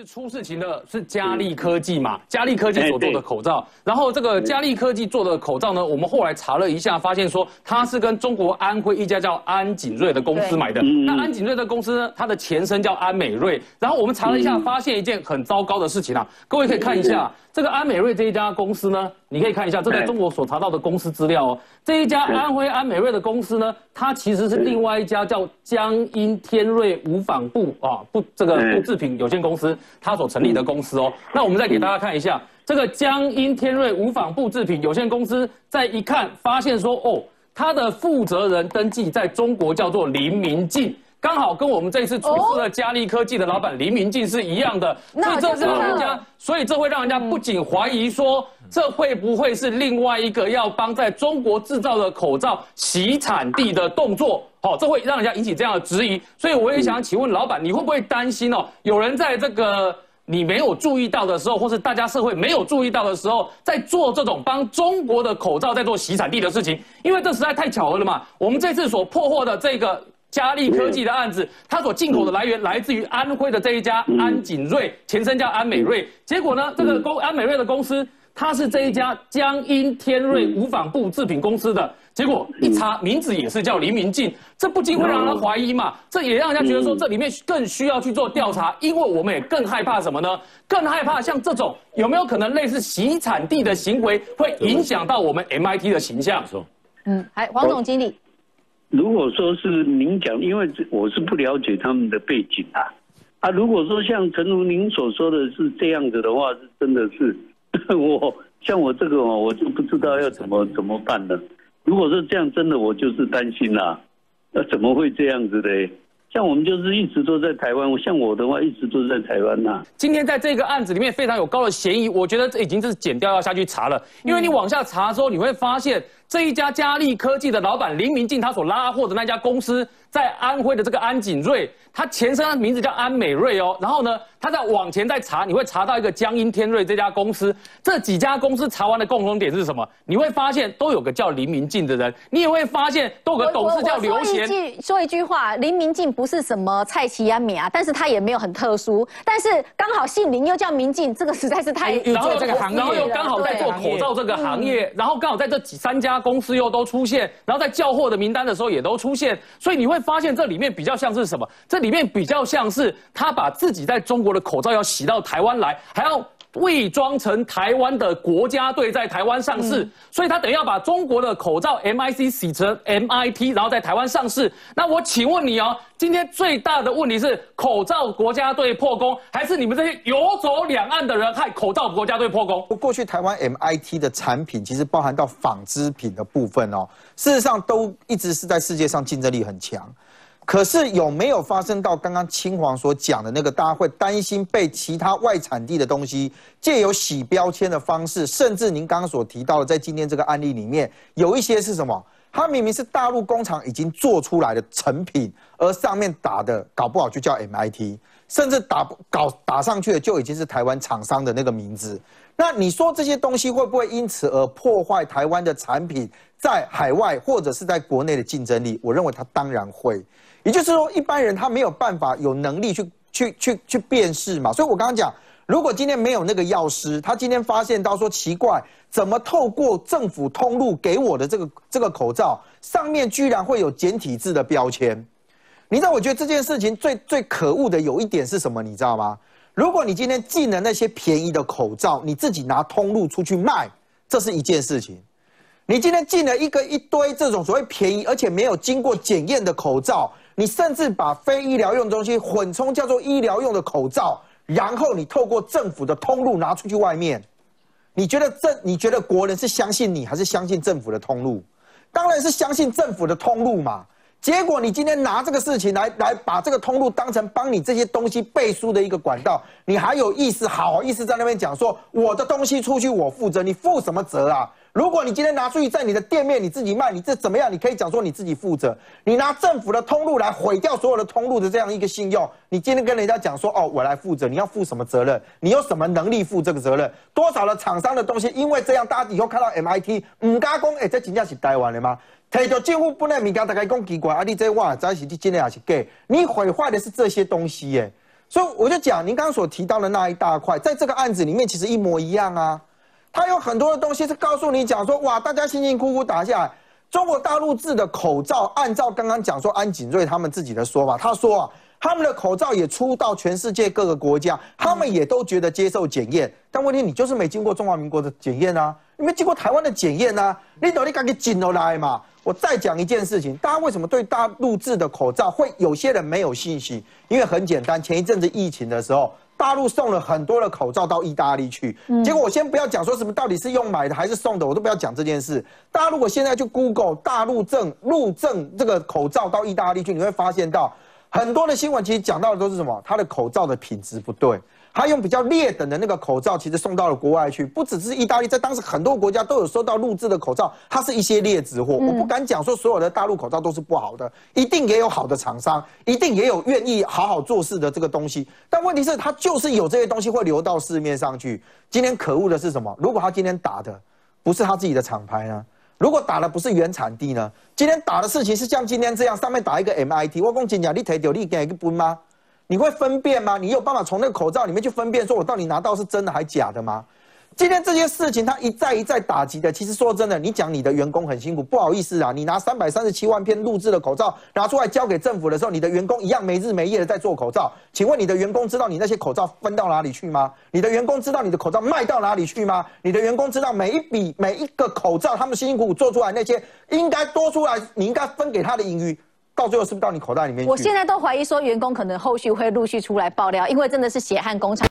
是出事情的是佳利科技嘛？佳利科技所做的口罩，然后这个佳利科技做的口罩呢，我们后来查了一下，发现说它是跟中国安徽一家叫安锦瑞的公司买的。那安锦瑞的公司呢，它的前身叫安美瑞。然后我们查了一下，发现一件很糟糕的事情啊，各位可以看一下。这个安美瑞这一家公司呢，你可以看一下，这在中国所查到的公司资料哦。这一家安徽安美瑞的公司呢，它其实是另外一家叫江阴天瑞无纺布啊布这个布制品有限公司，它所成立的公司哦。那我们再给大家看一下，这个江阴天瑞无纺布制品有限公司，再一看发现说，哦，它的负责人登记在中国叫做林明进。刚好跟我们这次出事的嘉利科技的老板黎明进是一样的，所以这让人家，所以这会让人家不仅怀疑说，这会不会是另外一个要帮在中国制造的口罩洗产地的动作？好，这会让人家引起这样的质疑。所以我也想请问老板，你会不会担心哦？有人在这个你没有注意到的时候，或是大家社会没有注意到的时候，在做这种帮中国的口罩在做洗产地的事情？因为这实在太巧合了嘛。我们这次所破获的这个。嘉利科技的案子，它所进口的来源来自于安徽的这一家安景瑞，前身叫安美瑞。结果呢，这个公安美瑞的公司，它是这一家江阴天瑞无纺布制品公司的。结果一查，名字也是叫黎明进，这不禁会让人怀疑嘛？这也让人家觉得说，这里面更需要去做调查，因为我们也更害怕什么呢？更害怕像这种有没有可能类似洗产地的行为，会影响到我们 MIT 的形象？嗯，还黄总经理。如果说是您讲，因为我是不了解他们的背景啊，啊，如果说像陈如您所说的是这样子的话，是真的是 我像我这个哦，我就不知道要怎么怎么办了。如果是这样，真的我就是担心啦，那怎么会这样子的？像我们就是一直都在台湾，像我的话一直都在台湾呐。今天在这个案子里面非常有高的嫌疑，我觉得这已经是剪掉要下去查了，因为你往下查之后，你会发现。这一家嘉利科技的老板林明进，他所拉货的那家公司在安徽的这个安锦瑞，他前身的名字叫安美瑞哦。然后呢，他在往前再查，你会查到一个江阴天瑞这家公司。这几家公司查完的共同点是什么？你会发现都有个叫林明进的人，你也会发现都有个董事叫刘贤。说一句说一句话，林明进不是什么蔡奇安美啊，但是他也没有很特殊，但是刚好姓林又叫明进，这个实在是太然后这个行业，然后又刚好在做口罩这个行业，然后刚好在这几三家。公司又都出现，然后在叫货的名单的时候也都出现，所以你会发现这里面比较像是什么？这里面比较像是他把自己在中国的口罩要洗到台湾来，还要。伪装成台湾的国家队在台湾上市，所以他等于要把中国的口罩 MIC 洗成 MIT，然后在台湾上市。那我请问你哦，今天最大的问题是口罩国家队破功，还是你们这些游走两岸的人害口罩国家队破功？过去台湾 MIT 的产品其实包含到纺织品的部分哦，事实上都一直是在世界上竞争力很强。可是有没有发生到刚刚青黄所讲的那个，大家会担心被其他外产地的东西借由洗标签的方式，甚至您刚刚所提到的，在今天这个案例里面，有一些是什么？它明明是大陆工厂已经做出来的成品，而上面打的搞不好就叫 MIT，甚至打不搞打上去的就已经是台湾厂商的那个名字。那你说这些东西会不会因此而破坏台湾的产品在海外或者是在国内的竞争力？我认为它当然会。也就是说，一般人他没有办法有能力去去去去辨识嘛。所以我刚刚讲，如果今天没有那个药师，他今天发现到说奇怪，怎么透过政府通路给我的这个这个口罩上面居然会有简体字的标签？你知道，我觉得这件事情最最可恶的有一点是什么？你知道吗？如果你今天进了那些便宜的口罩，你自己拿通路出去卖，这是一件事情。你今天进了一个一堆这种所谓便宜而且没有经过检验的口罩。你甚至把非医疗用的东西混充叫做医疗用的口罩，然后你透过政府的通路拿出去外面，你觉得政你觉得国人是相信你还是相信政府的通路？当然是相信政府的通路嘛。结果你今天拿这个事情来来把这个通路当成帮你这些东西背书的一个管道，你还有意思好意思在那边讲说我的东西出去我负责，你负什么责啊？如果你今天拿出去在你的店面你自己卖，你这怎么样？你可以讲说你自己负责。你拿政府的通路来毁掉所有的通路的这样一个信用，你今天跟人家讲说哦，我来负责，你要负什么责任？你有什么能力负这个责任？多少的厂商的东西，因为这样，大家以后看到 MIT 唔加工，哎，这真正是台湾的吗？提到政府不能物件大家讲奇怪，啊，你这话在是你真的还是假？你毁坏的是这些东西耶。所以我就讲，您刚刚所提到的那一大块，在这个案子里面其实一模一样啊。很多的东西是告诉你讲说，哇，大家辛辛苦苦打下来，中国大陆制的口罩，按照刚刚讲说安景瑞他们自己的说法，他说啊，他们的口罩也出到全世界各个国家，他们也都觉得接受检验，但问题你就是没经过中华民国的检验啊，你没经过台湾的检验啊，你到底敢给紧了来嘛？我再讲一件事情，大家为什么对大陆制的口罩会有些人没有信心？因为很简单，前一阵子疫情的时候，大陆送了很多的口罩到意大利去，结果我先不要讲说什么到底是用买的还是送的，我都不要讲这件事。大家如果现在去 Google 大陆证入证这个口罩到意大利去，你会发现到很多的新闻其实讲到的都是什么？它的口罩的品质不对。他用比较劣等的那个口罩，其实送到了国外去，不只是意大利，在当时很多国家都有收到录制的口罩，它是一些劣质货。我不敢讲说所有的大陆口罩都是不好的，一定也有好的厂商，一定也有愿意好好做事的这个东西。但问题是，他就是有这些东西会流到市面上去。今天可恶的是什么？如果他今天打的不是他自己的厂牌呢？如果打的不是原产地呢？今天打的事情是像今天这样，上面打一个 MIT，我讲真讲，你提掉你给一个分吗？你会分辨吗？你有办法从那个口罩里面去分辨，说我到底拿到是真的还假的吗？今天这些事情，他一再一再打击的。其实说真的，你讲你的员工很辛苦，不好意思啊，你拿三百三十七万片录制的口罩拿出来交给政府的时候，你的员工一样没日没夜的在做口罩。请问你的员工知道你那些口罩分到哪里去吗？你的员工知道你的口罩卖到哪里去吗？你的员工知道每一笔每一个口罩他们辛辛苦苦做出来那些应该多出来，你应该分给他的盈余。到最后是不是到你口袋里面？我现在都怀疑说，员工可能后续会陆续出来爆料，因为真的是血汗工厂。